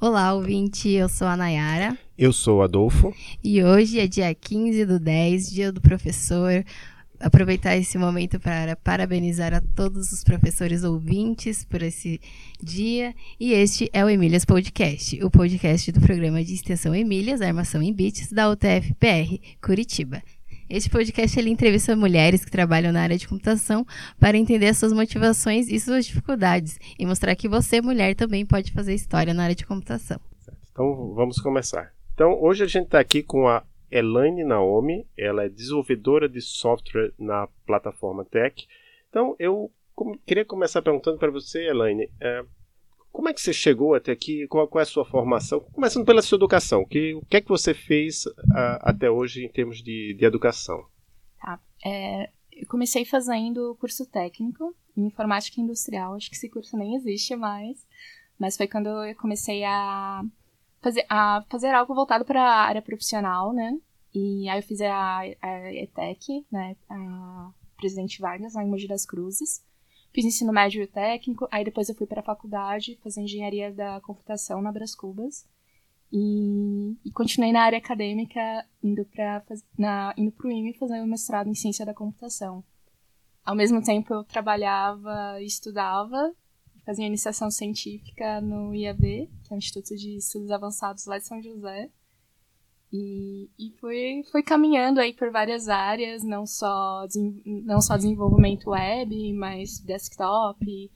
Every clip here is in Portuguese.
Olá, ouvinte, eu sou a Nayara. Eu sou o Adolfo. E hoje é dia 15 do 10, dia do professor. Aproveitar esse momento para parabenizar a todos os professores ouvintes por esse dia. E este é o Emílias Podcast, o podcast do programa de extensão Emílias, Armação em Bits, da UTF-PR, Curitiba. Este podcast ele entrevista mulheres que trabalham na área de computação para entender suas motivações e suas dificuldades e mostrar que você, mulher, também pode fazer história na área de computação. Então vamos começar. Então hoje a gente está aqui com a Elaine Naomi, ela é desenvolvedora de software na plataforma Tech. Então eu queria começar perguntando para você, Elaine, é, como é que você chegou até aqui? Qual, qual, é a sua formação? Começando pela sua educação. Que, o que é que você fez até hoje em termos de, de educação? Tá. É, eu comecei fazendo curso técnico em informática industrial. Acho que esse curso nem existe mais. Mas foi quando eu comecei a fazer, a fazer algo voltado para a área profissional, né? E aí eu fiz a, a ETEC, né? A Presidente Vargas, lá em Mogi das Cruzes. Fiz ensino médio e técnico, aí depois eu fui para a faculdade fazer engenharia da computação na Bras Cubas. E, e, continuei na área acadêmica, indo para indo o IME fazer o mestrado em ciência da computação. Ao mesmo tempo eu trabalhava e estudava, fazia iniciação científica no IAB, que é o Instituto de Estudos Avançados lá de São José. E, e foi, foi caminhando aí por várias áreas, não só, não só desenvolvimento web, mas desktop,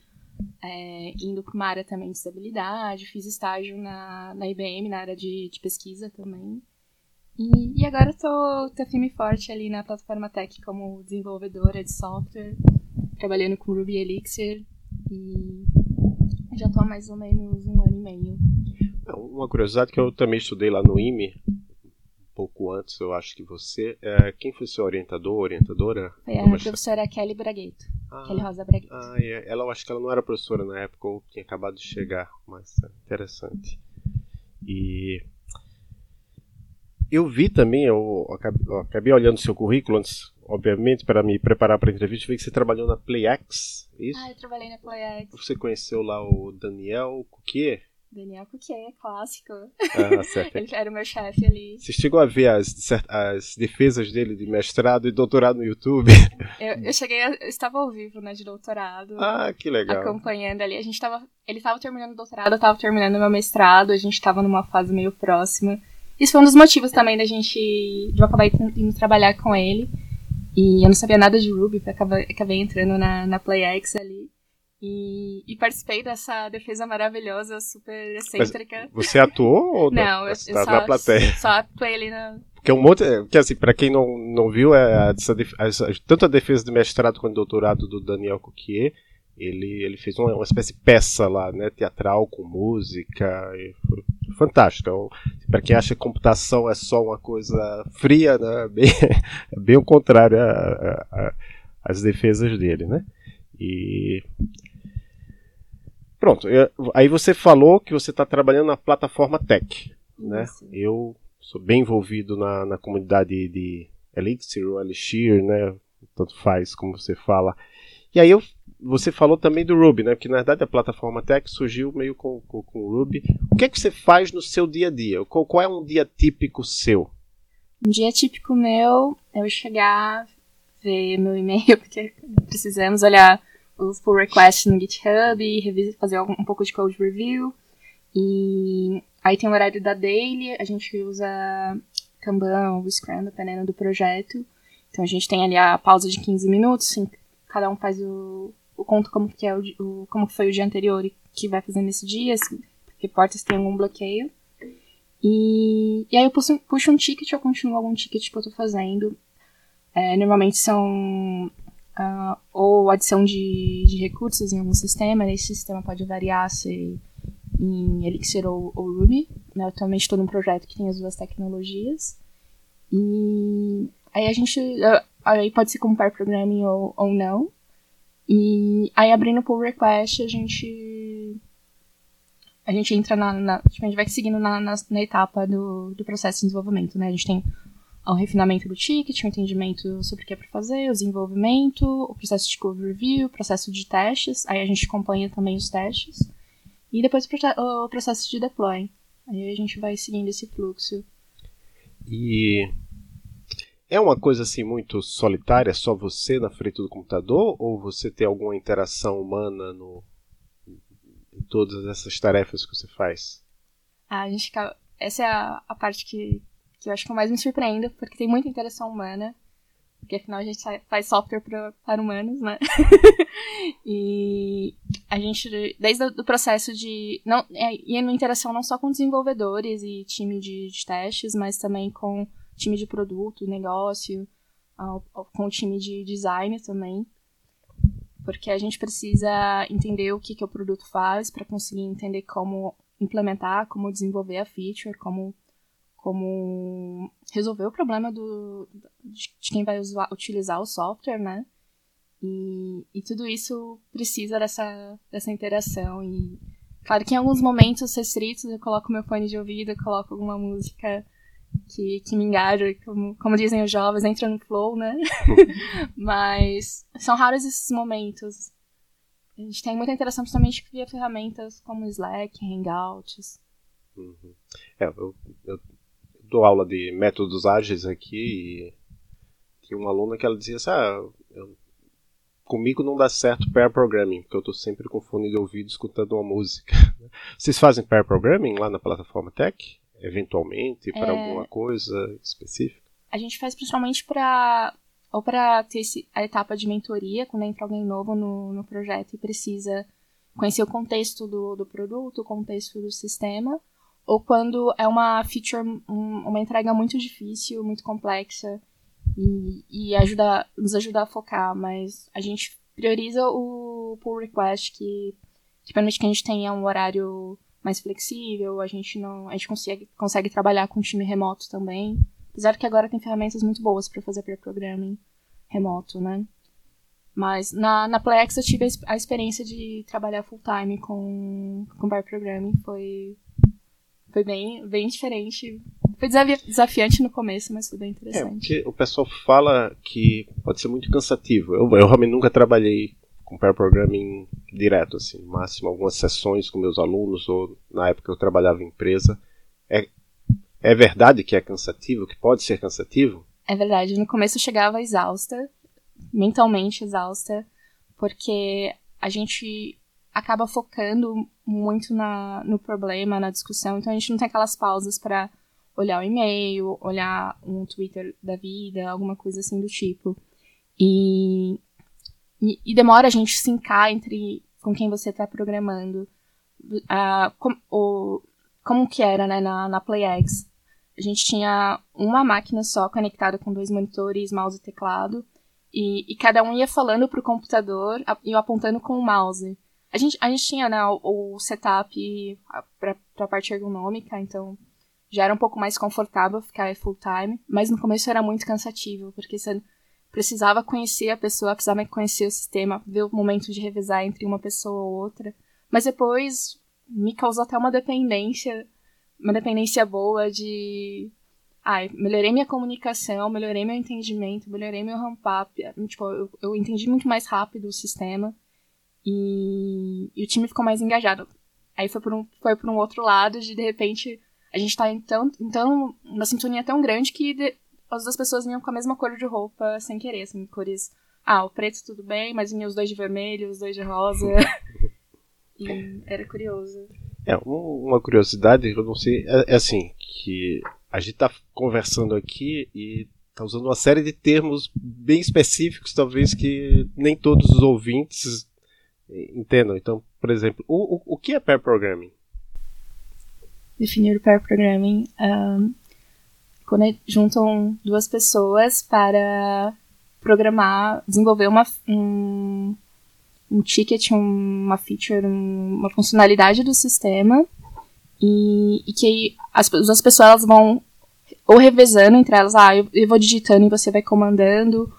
é, indo para uma área também de estabilidade, fiz estágio na, na IBM, na área de, de pesquisa também. E, e agora estou tô, tô firme e forte ali na plataforma Tech como desenvolvedora de software, trabalhando com Ruby Elixir e já estou há mais ou menos um ano e meio. Uma curiosidade que eu também estudei lá no IME, pouco antes, eu acho que você. É, quem foi seu orientador, orientadora? Foi a professora Kelly Bragueto. Ah, Kelly Rosa Bragueto. Ah, é. ela, eu acho que ela não era professora na época, ou tinha acabado de chegar, mas é interessante. E. Eu vi também, eu acabei, eu acabei olhando seu currículo antes, obviamente, para me preparar para a entrevista, vi que você trabalhou na PlayX, é isso? Ah, eu trabalhei na PlayX. Você conheceu lá o Daniel Cuquier? Daniel Coutier, clássico. Ah, certo. Ele era o meu chefe ali. Você chegou a ver as, as defesas dele de mestrado e doutorado no YouTube? Eu, eu cheguei, a, eu estava ao vivo, né, de doutorado. Ah, que legal. Acompanhando ali. A gente tava, ele estava terminando o doutorado, eu estava terminando meu mestrado, a gente estava numa fase meio próxima. Isso foi um dos motivos também da gente, de eu acabar indo trabalhar com ele. E eu não sabia nada de Ruby, acabei, acabei entrando na, na PlayX ali. E, e, participei dessa defesa maravilhosa, super excêntrica. Mas você atuou ou não? Não, eu, eu tá só, na plateia. só atuei ali na. Porque um monte. Que assim, pra quem não, não viu, é a, a, tanto a defesa de mestrado quanto doutorado do Daniel Coquier, ele, ele fez uma, uma espécie de peça lá, né? Teatral com música. foi fantástico. Então, para quem acha que computação é só uma coisa fria, né? Bem, é bem o contrário às defesas dele, né? E Pronto, eu, aí você falou que você está trabalhando na plataforma Tech, né? Eu sou bem envolvido na, na comunidade de Elixir ou Elixir, né? Tanto faz como você fala. E aí eu, você falou também do Ruby, né? Porque na verdade a plataforma Tech surgiu meio com, com, com o Ruby. O que é que você faz no seu dia a dia? Qual, qual é um dia típico seu? Um dia típico meu é eu chegar, ver meu e-mail, porque precisamos olhar os pull requests no GitHub, fazer um pouco de code review. E aí tem o horário da daily, a gente usa Kanban ou Scrum, dependendo do projeto. Então a gente tem ali a pausa de 15 minutos, assim, cada um faz o, o conto como que é o, o, como foi o dia anterior e que vai fazer nesse dia, assim, porque portas tem algum bloqueio. E, e aí eu puxo, puxo um ticket, eu continuo algum ticket que eu tô fazendo. É, normalmente são uh, ou adição de, de, recursos em algum sistema. Esse sistema pode variar se em Elixir ou, ou Ruby. Né? Atualmente estou num projeto que tem as duas tecnologias. E aí a gente. Uh, aí pode ser como pair programming ou, ou não. E aí abrindo o pull request a gente. A gente entra na. na tipo, a gente vai seguindo na, na, na etapa do, do processo de desenvolvimento, né? A gente tem ao refinamento do ticket, o entendimento sobre o que é para fazer, o desenvolvimento, o processo de code review, o processo de testes, aí a gente acompanha também os testes. e depois o processo de deploy. Aí a gente vai seguindo esse fluxo. E é uma coisa assim muito solitária, só você na frente do computador, ou você tem alguma interação humana no, em todas essas tarefas que você faz? Ah, a gente essa é a, a parte que, que eu acho que mais me surpreende, porque tem muita interação humana. Porque afinal a gente faz software pra, para humanos, né? e a gente, desde o processo de. Não, é, e uma interação não só com desenvolvedores e time de, de testes, mas também com time de produto, negócio, com o time de design também. Porque a gente precisa entender o que, que o produto faz para conseguir entender como implementar, como desenvolver a feature, como como resolver o problema do, de, quem vai usar, utilizar o software, né? E, e tudo isso precisa dessa, dessa interação. E claro que em alguns momentos restritos eu coloco meu fone de ouvido, coloco alguma música que, que me engaja, como, como dizem os jovens, entra no flow, né? Mas são raros esses momentos. A gente tem muita interação principalmente via ferramentas como Slack, Hangouts. Uhum. É, eu, eu dou aula de métodos ágeis aqui e tinha uma aluna que ela dizia assim, ah, eu, comigo não dá certo pair programming, porque eu estou sempre com fone de ouvido escutando uma música. Vocês fazem pair programming lá na plataforma Tech? Eventualmente, para é... alguma coisa específica? A gente faz principalmente para ou para ter a etapa de mentoria, quando entra alguém novo no, no projeto e precisa conhecer o contexto do, do produto, o contexto do sistema, ou quando é uma feature, um, uma entrega muito difícil, muito complexa e, e ajuda, nos ajuda a focar, mas a gente prioriza o pull request que, que permite que a gente tenha um horário mais flexível, a gente não, a gente consegue, consegue trabalhar com time remoto também, apesar que agora tem ferramentas muito boas para fazer pair programming remoto, né? Mas na, na Plex eu tive a experiência de trabalhar full time com, com pair programming, foi foi bem, bem diferente. Foi desafiante no começo, mas foi bem interessante. É, porque o pessoal fala que pode ser muito cansativo. Eu, eu realmente nunca trabalhei com pair programming direto, assim, no máximo algumas sessões com meus alunos, ou na época eu trabalhava em empresa. É, é verdade que é cansativo, que pode ser cansativo? É verdade. No começo eu chegava exausta, mentalmente exausta, porque a gente acaba focando muito na, no problema, na discussão, então a gente não tem aquelas pausas para olhar o e-mail, olhar um Twitter da vida, alguma coisa assim do tipo. E, e, e demora a gente sincar entre com quem você está programando. Uh, com, o, como que era né, na, na PlayX? A gente tinha uma máquina só conectada com dois monitores, mouse e teclado, e, e cada um ia falando pro computador e apontando com o mouse. A gente, a gente tinha, né, o, o setup pra, pra parte ergonômica, então já era um pouco mais confortável ficar full time, mas no começo era muito cansativo, porque você precisava conhecer a pessoa, precisava conhecer o sistema, ver o momento de revezar entre uma pessoa ou outra. Mas depois me causou até uma dependência, uma dependência boa de ai, melhorei minha comunicação, melhorei meu entendimento, melhorei meu ramp-up. Tipo, eu, eu entendi muito mais rápido o sistema. E, e o time ficou mais engajado. Aí foi por um, foi por um outro lado de, de repente, a gente tá então, então uma sintonia tão grande que de, as duas pessoas vinham com a mesma cor de roupa sem querer, assim, cores. Ah, o preto tudo bem, mas vinha os dois de vermelho, os dois de rosa. e era curioso. É, uma curiosidade, eu não sei, é, é assim, que a gente tá conversando aqui e tá usando uma série de termos bem específicos, talvez que nem todos os ouvintes entendam. Então, por exemplo, o, o, o que é pair programming? Definir o pair programming um, quando juntam duas pessoas para programar, desenvolver uma, um, um ticket, uma feature, uma funcionalidade do sistema e, e que as, as pessoas vão ou revezando entre elas, ah, eu, eu vou digitando e você vai comandando,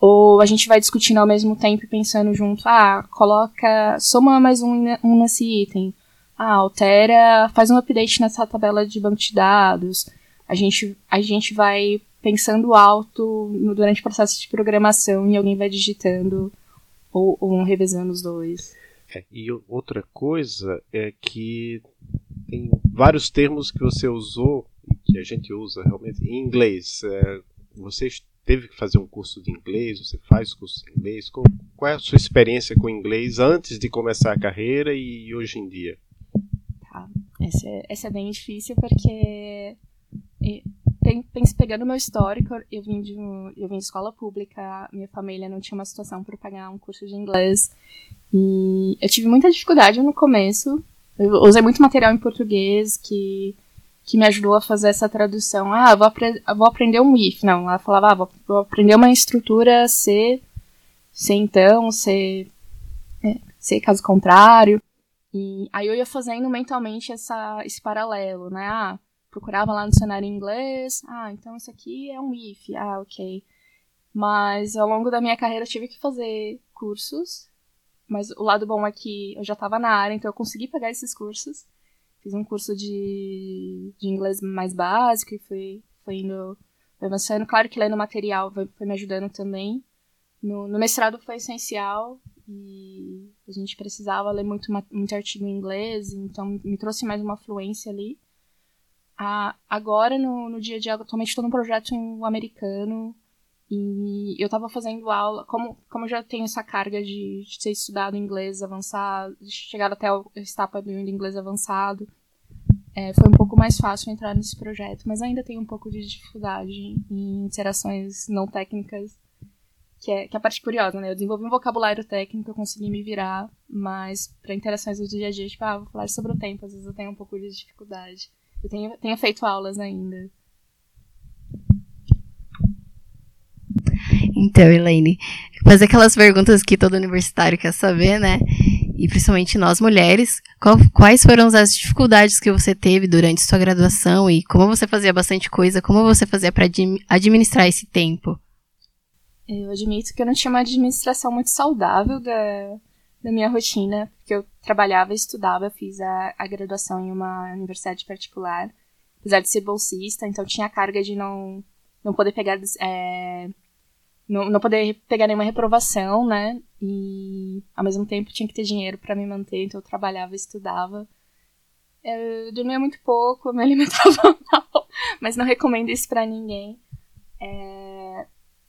ou a gente vai discutindo ao mesmo tempo pensando junto, ah, coloca, soma mais um, um nesse item. Ah, altera, faz um update nessa tabela de banco de dados. A gente, a gente vai pensando alto no, durante o processo de programação e alguém vai digitando ou, ou revezando os dois. É, e outra coisa é que tem vários termos que você usou que a gente usa realmente em inglês. É, você teve que fazer um curso de inglês? Você faz curso de inglês? Qual, qual é a sua experiência com inglês antes de começar a carreira e hoje em dia? Tá, essa é, é bem difícil porque pegando meu histórico, eu vim de eu vim de escola pública, minha família não tinha uma situação para pagar um curso de inglês e eu tive muita dificuldade no começo. Eu usei muito material em português que que me ajudou a fazer essa tradução. Ah, vou, apre vou aprender um if. Não, ela falava, ah, vou, vou aprender uma estrutura C, C então, C, é, C caso contrário. E aí eu ia fazendo mentalmente essa, esse paralelo, né? Ah, procurava lá no dicionário em inglês. Ah, então isso aqui é um if. Ah, ok. Mas ao longo da minha carreira eu tive que fazer cursos. Mas o lado bom é que eu já estava na área, então eu consegui pegar esses cursos. Fiz um curso de, de inglês mais básico e fui, fui indo foi avançando. Claro que lendo material foi, foi me ajudando também. No, no, mestrado foi essencial e a gente precisava ler muito, muito artigo em inglês, então me trouxe mais uma fluência ali. Ah, agora, no, no dia a dia, atualmente estou num projeto americano e eu estava fazendo aula, como, como já tenho essa carga de, de ter estudado inglês avançado, de chegar até a etapa do inglês avançado, é, foi um pouco mais fácil entrar nesse projeto, mas ainda tenho um pouco de dificuldade em interações não técnicas, que é, que é a parte curiosa, né? Eu desenvolvi um vocabulário técnico, eu consegui me virar, mas para interações do dia a dia, tipo, ah, vou falar sobre o tempo, às vezes eu tenho um pouco de dificuldade. Eu tenho, tenho feito aulas ainda. Então, Elaine, fazer aquelas perguntas que todo universitário quer saber, né? E principalmente nós mulheres, qual, quais foram as dificuldades que você teve durante sua graduação e como você fazia bastante coisa, como você fazia para administrar esse tempo? Eu admito que eu não tinha uma administração muito saudável da, da minha rotina, porque eu trabalhava estudava, fiz a, a graduação em uma universidade particular, apesar de ser bolsista, então tinha a carga de não, não poder pegar é, não, não poder pegar nenhuma reprovação, né? E ao mesmo tempo tinha que ter dinheiro para me manter, então eu trabalhava estudava. Eu dormia muito pouco, me alimentava mal, mas não recomendo isso para ninguém. É,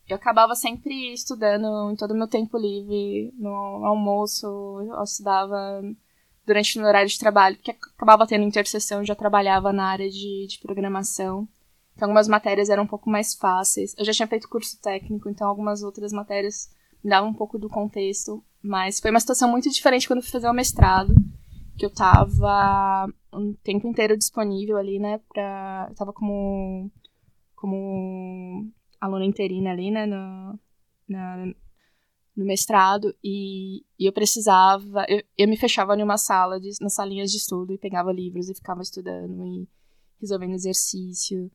eu acabava sempre estudando em todo o meu tempo livre, no almoço, eu estudava durante o horário de trabalho, porque acabava tendo interseção, já trabalhava na área de, de programação. Então algumas matérias eram um pouco mais fáceis. Eu já tinha feito curso técnico, então algumas outras matérias me davam um pouco do contexto. Mas foi uma situação muito diferente quando fui fazer o mestrado, que eu tava um tempo inteiro disponível ali, né, pra... Eu tava como... como aluna interina ali, né, no, na, no mestrado, e, e eu precisava... Eu, eu me fechava em uma sala, de, nas salinhas de estudo, e pegava livros e ficava estudando, e resolvendo exercício.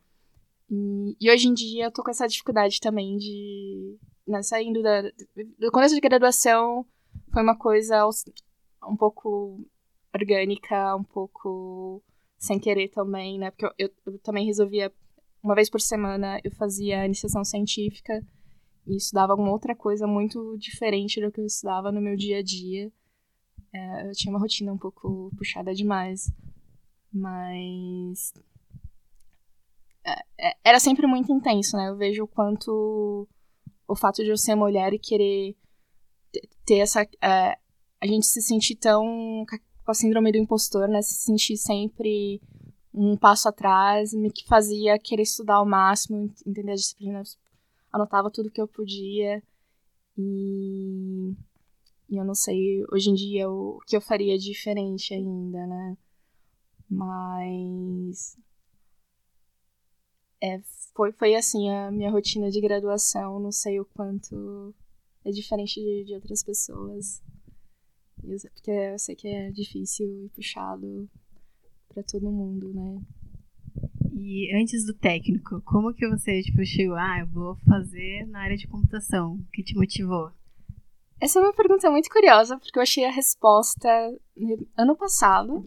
E, e, hoje em dia eu tô com essa dificuldade também de. Né, saindo da. Do começo de graduação foi uma coisa um pouco orgânica, um pouco sem querer também, né? Porque eu, eu, eu também resolvia. Uma vez por semana eu fazia iniciação científica e estudava alguma outra coisa muito diferente do que eu estudava no meu dia a dia. É, eu tinha uma rotina um pouco puxada demais. Mas era sempre muito intenso, né? Eu vejo o quanto o fato de eu ser mulher e querer ter essa. É, a gente se sentir tão. com a síndrome do impostor, né? Se sentir sempre um passo atrás, me que fazia querer estudar ao máximo, entender as disciplinas, anotava tudo que eu podia. E, e eu não sei, hoje em dia, o que eu faria diferente ainda, né? Mas é, foi, foi assim a minha rotina de graduação. Não sei o quanto é diferente de, de outras pessoas. Porque eu sei que é difícil e puxado para todo mundo, né? E antes do técnico, como que você tipo, chegou? Ah, eu vou fazer na área de computação. O que te motivou? Essa é uma pergunta muito curiosa, porque eu achei a resposta ano passado.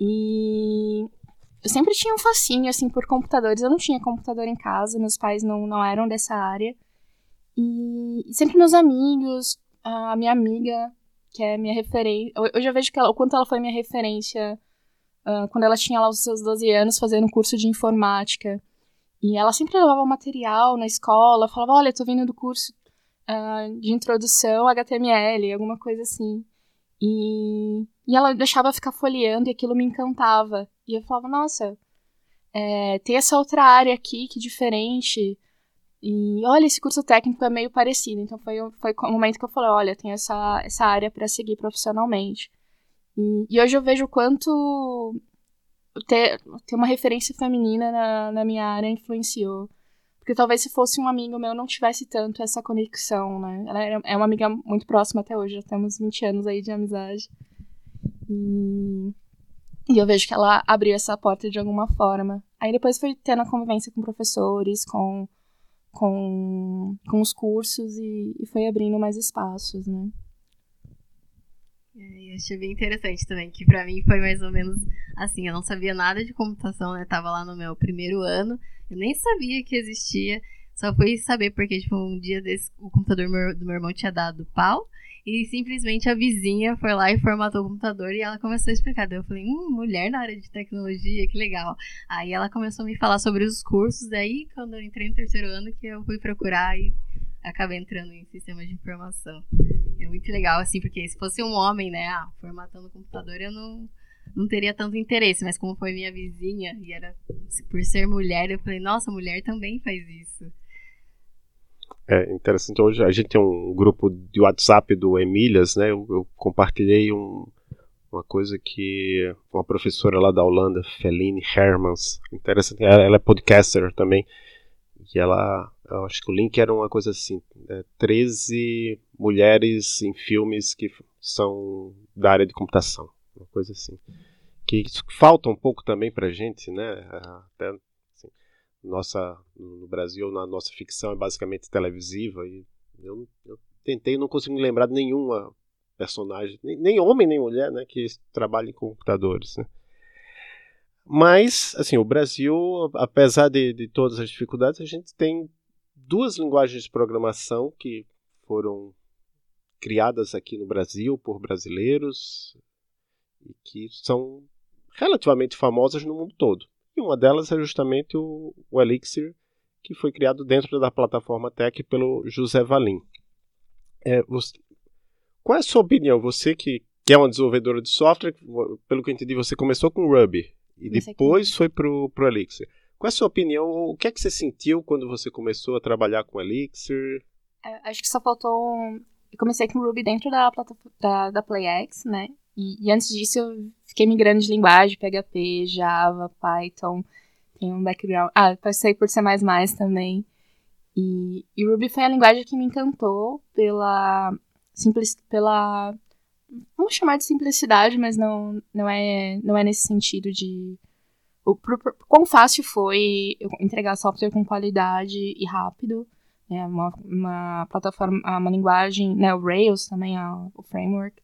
E eu sempre tinha um fascínio, assim, por computadores. Eu não tinha computador em casa, meus pais não, não eram dessa área. E, sempre meus amigos, a minha amiga, que é minha referência. Hoje eu vejo que ela, o quanto ela foi minha referência uh, quando ela tinha lá os seus 12 anos fazendo curso de informática. E ela sempre levava material na escola, falava: Olha, tô vindo do curso uh, de introdução HTML, alguma coisa assim. E, e ela deixava ficar folheando e aquilo me encantava. E eu falava: Nossa, é, tem essa outra área aqui que diferente. E olha, esse curso técnico é meio parecido. Então foi, foi o momento que eu falei: Olha, tem essa, essa área para seguir profissionalmente. E, e hoje eu vejo o quanto ter, ter uma referência feminina na, na minha área influenciou. Porque talvez se fosse um amigo meu não tivesse tanto essa conexão, né? Ela é uma amiga muito próxima até hoje, já temos 20 anos aí de amizade. E, e eu vejo que ela abriu essa porta de alguma forma. Aí depois foi tendo a convivência com professores, com, com, com os cursos e, e foi abrindo mais espaços, né? É, eu achei bem interessante também, que para mim foi mais ou menos assim, eu não sabia nada de computação, né? Tava lá no meu primeiro ano, eu nem sabia que existia, só fui saber porque, tipo, um dia desse, o computador do meu, irmão tinha dado pau, e simplesmente a vizinha foi lá e formatou o computador e ela começou a explicar. Daí eu falei, hum, mulher na área de tecnologia, que legal. Aí ela começou a me falar sobre os cursos, daí quando eu entrei no terceiro ano que eu fui procurar e acabei entrando em sistemas de informação. É muito legal, assim, porque se fosse um homem, né, ah, formatando o computador, eu não, não teria tanto interesse, mas como foi minha vizinha, e era por ser mulher, eu falei, nossa, mulher também faz isso. É interessante, hoje a gente tem um grupo de WhatsApp do Emílias, né, eu, eu compartilhei um, uma coisa que uma professora lá da Holanda, Feline Hermans, interessante, ela é podcaster também, e ela acho que o link era uma coisa assim: é, 13 mulheres em filmes que são da área de computação. Uma coisa assim. Que falta um pouco também pra gente, né? Até assim, nossa, no Brasil, na nossa ficção é basicamente televisiva. E eu, eu tentei, não consigo me lembrar de nenhuma personagem, nem, nem homem nem mulher, né? Que trabalha em computadores, né? Mas, assim, o Brasil, apesar de, de todas as dificuldades, a gente tem duas linguagens de programação que foram criadas aqui no Brasil por brasileiros e que são relativamente famosas no mundo todo. E uma delas é justamente o, o Elixir, que foi criado dentro da plataforma Tech pelo José Valim. É, você, qual é a sua opinião? Você que, que é uma desenvolvedora de software, pelo que eu entendi, você começou com Ruby e depois foi para o Elixir. Qual é a sua opinião? O que é que você sentiu quando você começou a trabalhar com Elixir? É, acho que só faltou. Eu comecei com Ruby dentro da, da, da PlayX, né? E, e, antes disso eu fiquei migrando de linguagem, PHP, Java, Python. Tenho um background. Ah, passei por C também. E, e Ruby foi a linguagem que me encantou pela. Simples, pela. Vamos chamar de simplicidade, mas não, não, é, não é nesse sentido de o quão fácil foi entregar software com qualidade e rápido. É uma, uma plataforma, uma linguagem, né, o Rails também, a, o framework,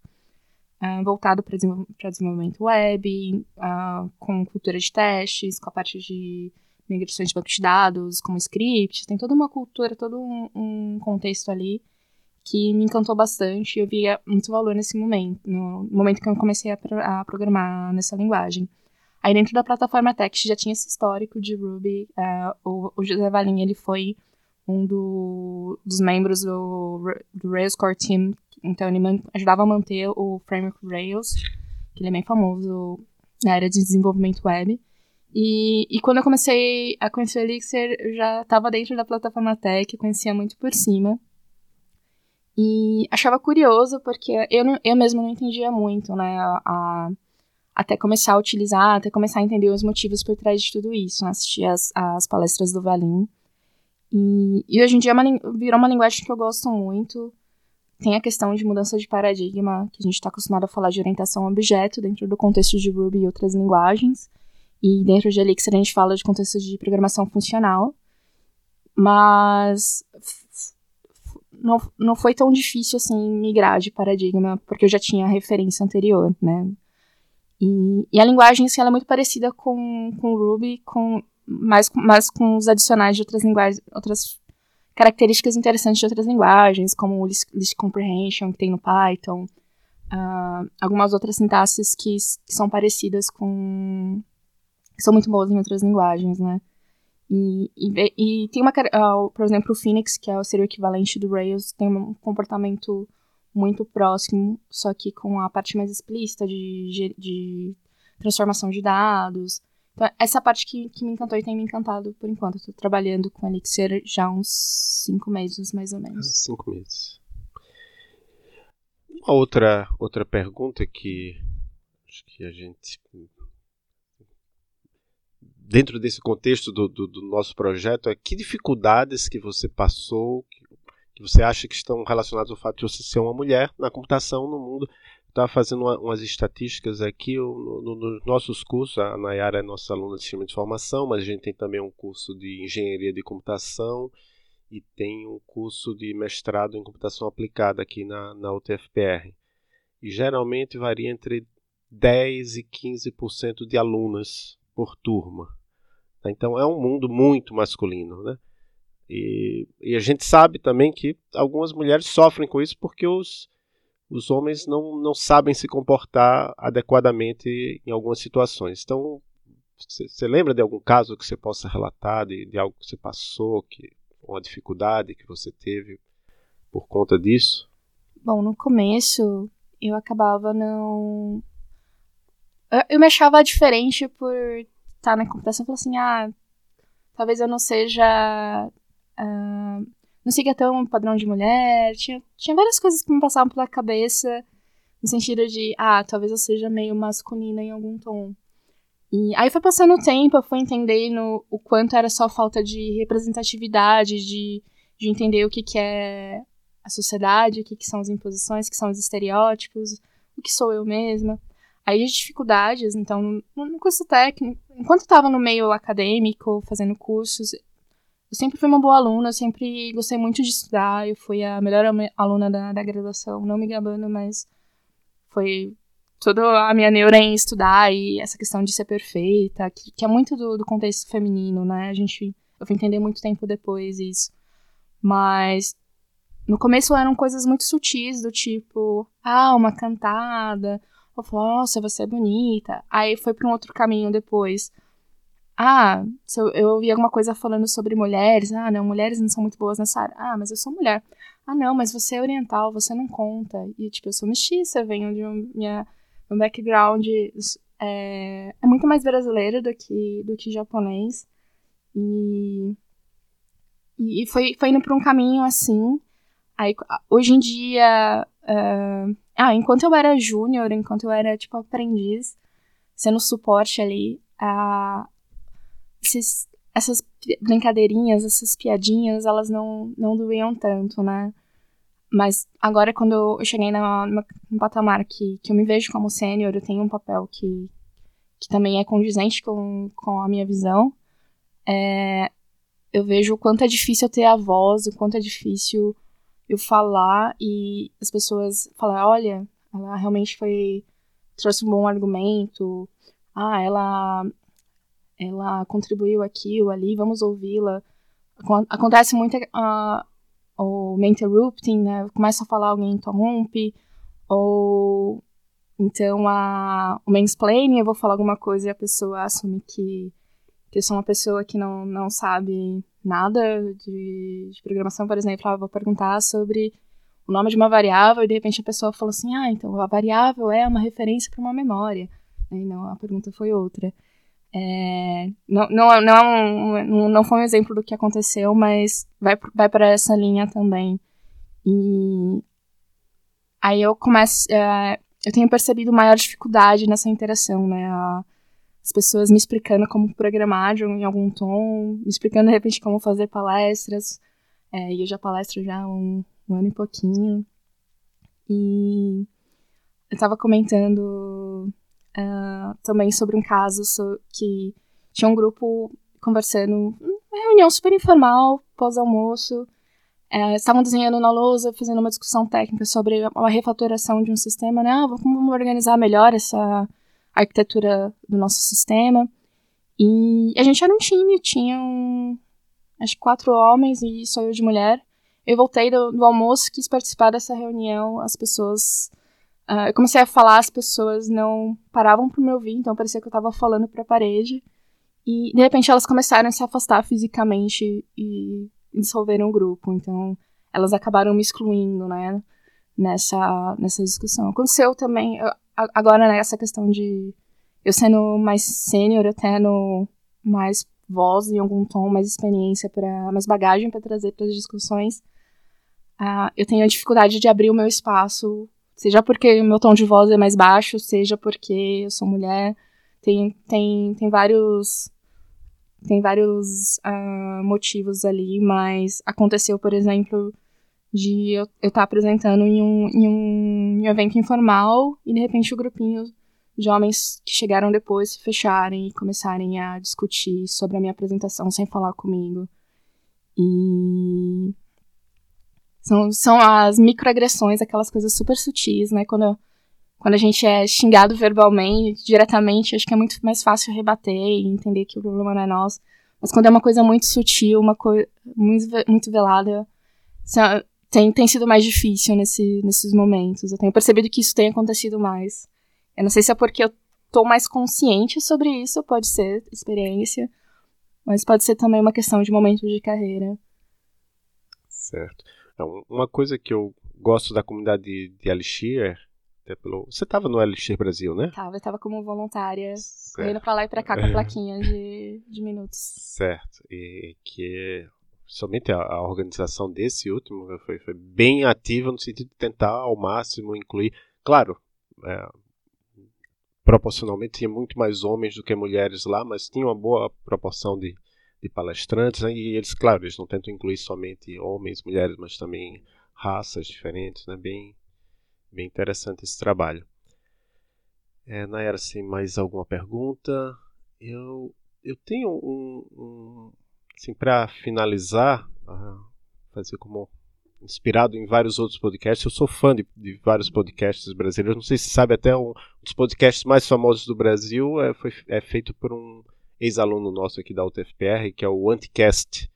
uh, voltado para desenvolvimento web, uh, com cultura de testes, com a parte de migrações de banco de dados, com scripts, tem toda uma cultura, todo um, um contexto ali que me encantou bastante e eu via muito valor nesse momento, no momento que eu comecei a, a programar nessa linguagem. Aí dentro da plataforma Text já tinha esse histórico de Ruby. Uh, o, o, José Valim, ele foi um do, dos membros do, do Rails Core Team. Então ele ajudava a manter o framework Rails, que ele é bem famoso na área de desenvolvimento web. E, e quando eu comecei a conhecer o Elixir, eu já estava dentro da plataforma Tech, conhecia muito por cima. E achava curioso, porque eu, não, eu mesmo não entendia muito, né, a, a até começar a utilizar, até começar a entender os motivos por trás de tudo isso, né? assistir as, as palestras do Valim. E, e hoje em dia é uma, virou uma linguagem que eu gosto muito. Tem a questão de mudança de paradigma, que a gente está acostumado a falar de orientação a objeto dentro do contexto de Ruby e outras linguagens. E dentro de Elixir a gente fala de contexto de programação funcional. Mas não, não foi tão difícil assim migrar de paradigma, porque eu já tinha a referência anterior, né? E, e a linguagem, assim, é muito parecida com, com Ruby, com, mais com os adicionais de outras linguagens, outras características interessantes de outras linguagens, como o list, list comprehension que tem no Python, uh, algumas outras sintaxes que, que, são parecidas com. que são muito boas em outras linguagens, né? E, e, e tem uma. Uh, por exemplo, o Phoenix, que é o seria o equivalente do Rails, tem um comportamento muito próximo, só que com a parte mais explícita de, de transformação de dados. Então, essa parte que, que me encantou e tem me encantado por enquanto. Estou trabalhando com Elixir já há uns cinco meses, mais ou menos. Cinco meses. Uma outra, outra pergunta que acho que a gente. Dentro desse contexto do, do, do nosso projeto, é que dificuldades que você passou, que, que você acha que estão relacionadas ao fato de você ser uma mulher na computação no mundo estava fazendo uma, umas estatísticas aqui no, no, nos nossos cursos. A Nayara é nossa aluna de sistema de informação, mas a gente tem também um curso de engenharia de computação e tem um curso de mestrado em computação aplicada aqui na, na UTFPR. E geralmente varia entre 10 e 15% de alunas por turma. Tá? Então é um mundo muito masculino, né? E, e, a gente sabe também que algumas mulheres sofrem com isso porque os, os homens não, não sabem se comportar adequadamente em algumas situações. Então, você lembra de algum caso que você possa relatar, de, de algo que você passou, que uma dificuldade que você teve por conta disso? Bom, no começo eu acabava não. Eu, eu me achava diferente por estar na computação. Eu falei assim, ah, talvez eu não seja. Não siga tão padrão de mulher. Tinha, tinha várias coisas que me passavam pela cabeça, no sentido de, ah, talvez eu seja meio masculina em algum tom. E aí foi passando o tempo, eu fui entendendo o quanto era só falta de representatividade, de, de entender o que, que é a sociedade, o que, que são as imposições, o que são os estereótipos, o que sou eu mesma. Aí as dificuldades, então, no, no curso técnico, enquanto eu estava no meio acadêmico, fazendo cursos, eu sempre fui uma boa aluna, eu sempre gostei muito de estudar. Eu fui a melhor aluna da, da graduação, não me gabando, mas foi toda a minha neura em estudar e essa questão de ser perfeita, que, que é muito do, do, contexto feminino, né? A gente, eu fui entender muito tempo depois isso. Mas no começo eram coisas muito sutis, do tipo, ah, uma cantada. Falei, nossa, você é bonita. Aí foi para um outro caminho depois ah, se eu, ouvi alguma coisa falando sobre mulheres, ah, não, mulheres não são muito boas nessa área. Ah, mas eu sou mulher. Ah, não, mas você é oriental, você não conta. E, tipo, eu sou mestiça, venho de um, minha, um background é, é muito mais brasileiro do que, do que japonês. E, e foi, foi indo por um caminho assim. Aí, hoje em dia, uh, ah, enquanto eu era júnior, enquanto eu era, tipo, aprendiz, sendo suporte ali, a, esses, essas brincadeirinhas, essas piadinhas, elas não, não doíam tanto, né? Mas agora, quando eu cheguei na, no patamar que, que eu me vejo como sênior, eu tenho um papel que, que também é condizente com, com a minha visão, é, eu vejo o quanto é difícil eu ter a voz, o quanto é difícil eu falar e as pessoas falar, olha, ela realmente foi trouxe um bom argumento, ah, ela ela contribuiu aqui ou ali, vamos ouvi-la. Acontece muito uh, o interrupting, né? Começa a falar, alguém interrompe, ou então a, o mansplaining, eu vou falar alguma coisa e a pessoa assume que, que eu sou uma pessoa que não, não sabe nada de, de programação, por exemplo, ah, vou perguntar sobre o nome de uma variável e de repente a pessoa falou assim, ah, então a variável é uma referência para uma memória. E não, a pergunta foi outra. É, não, não, não, é não foi um exemplo do que aconteceu, mas vai, vai para essa linha também. E aí eu começo. É, eu tenho percebido maior dificuldade nessa interação, né? As pessoas me explicando como programar de, em algum tom, me explicando de repente como fazer palestras. É, e eu já palestro já há um, um ano e pouquinho. E eu estava comentando uh, também sobre um caso so, que tinha um grupo conversando, uma reunião super informal, pós-almoço. Uh, estavam desenhando na lousa, fazendo uma discussão técnica sobre a refatoração de um sistema, né? Ah, vamos organizar melhor essa arquitetura do nosso sistema. E a gente era um time, tinham acho que quatro homens e só eu de mulher. Eu voltei do, do almoço, quis participar dessa reunião, as pessoas Uh, eu comecei a falar, as pessoas não paravam para me ouvir, então parecia que eu estava falando para a parede. E de repente elas começaram a se afastar fisicamente e dissolveram o grupo. Então elas acabaram me excluindo, né? Nessa, nessa discussão. Aconteceu também, eu, agora né, questão de eu sendo mais sênior, eu tendo mais voz em algum tom, mais experiência, para mais bagagem para trazer para as discussões, uh, eu tenho a dificuldade de abrir o meu espaço Seja porque meu tom de voz é mais baixo, seja porque eu sou mulher. Tem, tem, tem vários tem vários uh, motivos ali, mas aconteceu, por exemplo, de eu estar tá apresentando em um, em, um, em um evento informal e de repente o grupinho de homens que chegaram depois se fecharem e começarem a discutir sobre a minha apresentação sem falar comigo. E são, são as microagressões, aquelas coisas super sutis, né? Quando, quando a gente é xingado verbalmente, diretamente, acho que é muito mais fácil rebater e entender que o problema não é nosso. Mas quando é uma coisa muito sutil, uma coisa muito, muito velada, tem, tem sido mais difícil nesse, nesses momentos. Eu tenho percebido que isso tem acontecido mais. Eu não sei se é porque eu tô mais consciente sobre isso, pode ser experiência, mas pode ser também uma questão de momento de carreira. Certo. Então, uma coisa que eu gosto da comunidade de, de Elixir, até pelo... você estava no Elixir Brasil, né? Tava, eu tava como voluntária, certo. indo pra lá e pra cá com a plaquinha de, de minutos. Certo, e que somente a, a, organização desse último foi, foi, bem ativa no sentido de tentar ao máximo incluir, claro, é, proporcionalmente tinha muito mais homens do que mulheres lá, mas tinha uma boa proporção de, de palestrantes, né? e eles, claro, eles não tentam incluir somente homens, mulheres, mas também raças diferentes, né? Bem, bem interessante esse trabalho. É, Nayara, se mais alguma pergunta? Eu, eu tenho um, um assim, para finalizar, uh, fazer como inspirado em vários outros podcasts. Eu sou fã de, de, vários podcasts brasileiros. Não sei se sabe, até um, um dos podcasts mais famosos do Brasil é, foi, é feito por um ex-aluno nosso aqui da UTFPR, que é o Anticast,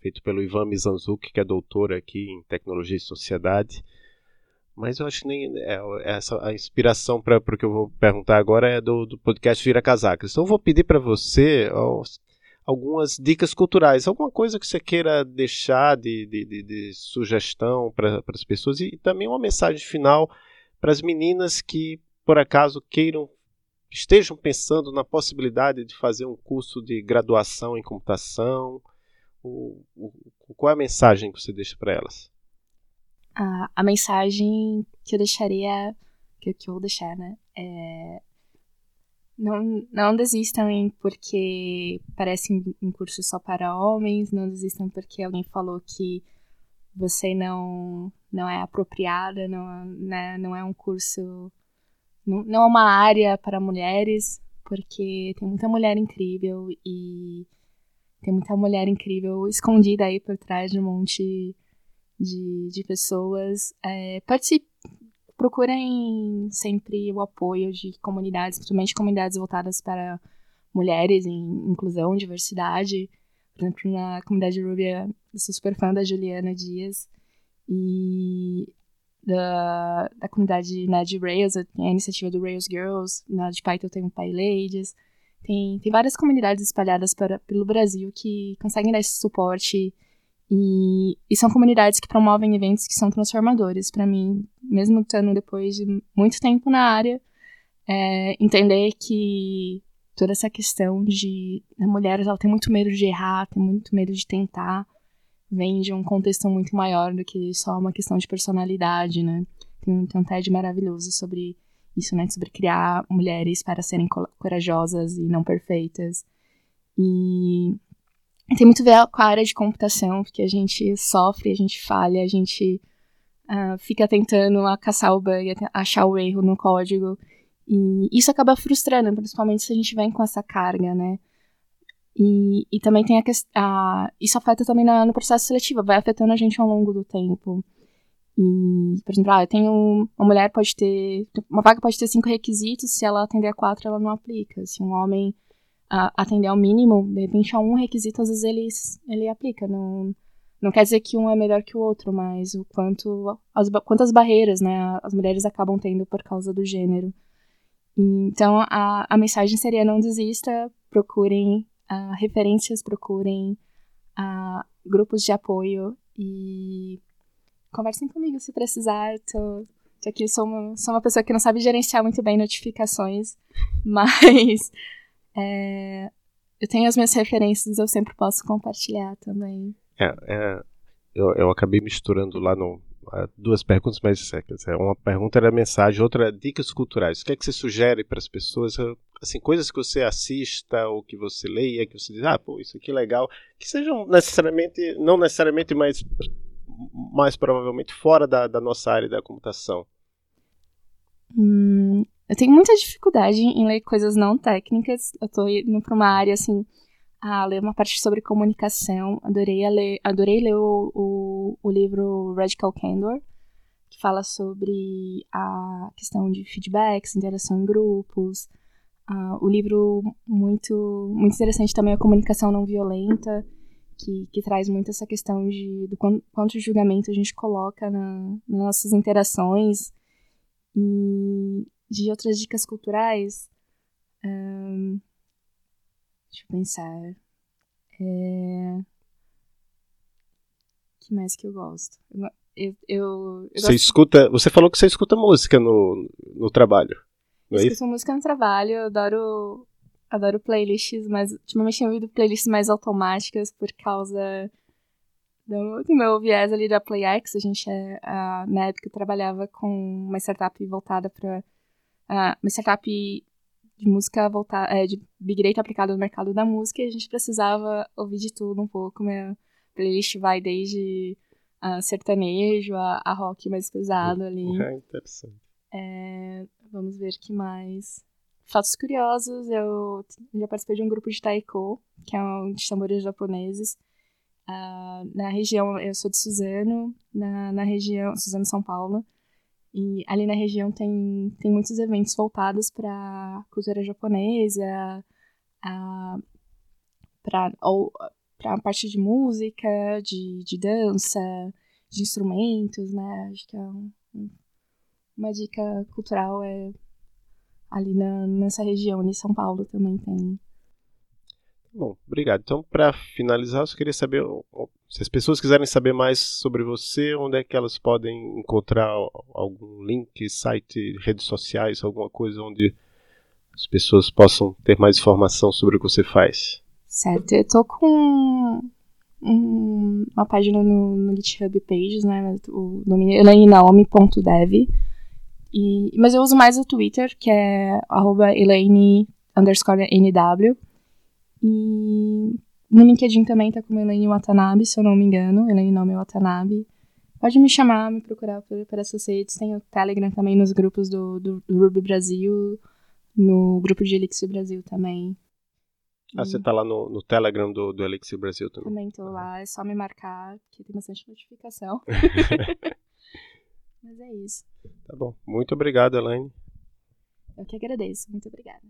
feito pelo Ivan Mizanzuki, que é doutor aqui em Tecnologia e Sociedade. Mas eu acho que nem é, essa a inspiração para o que eu vou perguntar agora é do, do podcast Vira Casacas. Então eu vou pedir para você ó, algumas dicas culturais, alguma coisa que você queira deixar de, de, de, de sugestão para as pessoas e também uma mensagem final para as meninas que por acaso queiram estejam pensando na possibilidade de fazer um curso de graduação em computação? O, o, qual é a mensagem que você deixa para elas? A, mensagem que eu deixaria, que, que eu vou deixar, né? É, não, não desistam em porque parece um curso só para homens, não desistam porque alguém falou que você não, não é apropriada, não, né, não é um curso não, é uma área para mulheres, porque tem muita mulher incrível e tem muita mulher incrível escondida aí por trás de um monte de, de pessoas. É, participe, procurem sempre o apoio de comunidades, principalmente comunidades voltadas para mulheres em inclusão, diversidade. Por exemplo, na comunidade Ruby, eu sou super fã da Juliana Dias. E da, da comunidade né, de Rails, a iniciativa do Rails Girls, na de Python tem o PyLadies, tem, tem várias comunidades espalhadas para, pelo Brasil que conseguem dar esse suporte e, e são comunidades que promovem eventos que são transformadores para mim, mesmo estando depois de muito tempo na área, é, entender que toda essa questão de a mulher ela tem muito medo de errar, tem muito medo de tentar, vem de um contexto muito maior do que só uma questão de personalidade, né? Tem, tem um TED maravilhoso sobre isso, né? Sobre criar mulheres para serem corajosas e não perfeitas. E tem muito a ver com a área de computação, porque a gente sofre, a gente falha, a gente uh, fica tentando caçar o bug, achar o erro no código. E isso acaba frustrando, principalmente se a gente vem com essa carga, né? E, e também tem a questão. Isso afeta também na, no processo seletivo, vai afetando a gente ao longo do tempo. E, por exemplo, ah, eu tenho. Uma mulher pode ter. Uma vaga pode ter cinco requisitos, se ela atender a quatro, ela não aplica. Se um homem uh, atender ao mínimo, de repente a um requisito, às vezes ele, ele aplica. Não, Não quer dizer que um é melhor que o outro, mas o quanto as, quantas barreiras, né, as mulheres acabam tendo por causa do gênero. Então, a, a mensagem seria não desista, procurem referências, procurem grupos de apoio e conversem comigo se precisar. Tô, tô aqui, sou uma, sou uma pessoa que não sabe gerenciar muito bem notificações, mas é, eu tenho as minhas referências, eu sempre posso compartilhar também. É, é eu, eu acabei misturando lá no, duas perguntas, mas é, uma pergunta era mensagem, outra é dicas culturais. O que é que você sugere para as pessoas? Assim, coisas que você assista ou que você leia, que você diz, ah, pô, isso aqui é legal, que sejam necessariamente, não necessariamente, mas mais provavelmente fora da, da nossa área da computação. Hum, eu tenho muita dificuldade em ler coisas não técnicas. Eu estou indo para uma área assim a ler uma parte sobre comunicação. Adorei ler, adorei ler o, o, o livro Radical Candor, que fala sobre a questão de feedbacks, interação em grupos. Uh, o livro muito, muito interessante também é a comunicação não violenta, que, que traz muito essa questão de do quanto, quanto julgamento a gente coloca na, nas nossas interações. E de outras dicas culturais. Um, Deixa eu pensar. É... que mais que eu gosto? Eu, eu, eu você gosto... escuta. Você falou que você escuta música no, no trabalho. Não é eu escuto música no trabalho, eu adoro. Adoro playlists, mas ultimamente tenho ouvido playlists mais automáticas por causa do, do meu viés ali da PlayX. A gente, é, na época, eu trabalhava com uma startup voltada para. Uh, uma startup de música voltar, é, de Big Data aplicado no mercado da música, e a gente precisava ouvir de tudo um pouco. Minha playlist vai desde uh, sertanejo a, a, rock mais pesado ali. É interessante. É, vamos ver que mais. Fatos curiosos, eu já participei de um grupo de taiko, que é um de tambores japoneses. Uh, na região, eu sou de Suzano, na, na região, Suzano, São Paulo. E ali na região tem, tem muitos eventos voltados para cultura japonesa, para a parte de música, de, de dança, de instrumentos, né? Acho que é um, uma dica cultural é ali na, nessa região, em São Paulo também tem. Bom, obrigado. Então, para finalizar, eu só queria saber se as pessoas quiserem saber mais sobre você, onde é que elas podem encontrar algum link, site, redes sociais, alguma coisa onde as pessoas possam ter mais informação sobre o que você faz? Certo, eu tô com um, uma página no, no, GitHub Pages, né? O nome é elaine.naomi.dev. E, mas eu uso mais o Twitter, que é arroba. E no LinkedIn também tá como Elaine Watanabe, se eu não me engano. Elaine Nome Watanabe. Pode me chamar, me procurar por, por essas redes. Tem o Telegram também nos grupos do, do, do Ruby Brasil, no grupo de Elixir Brasil também. Ah, você tá lá no, no Telegram do, do Elixir Brasil também? Também tô lá, é só me marcar, que tem bastante notificação. Mas é isso. Tá bom. Muito obrigado, Elaine. Eu que agradeço. Muito obrigada.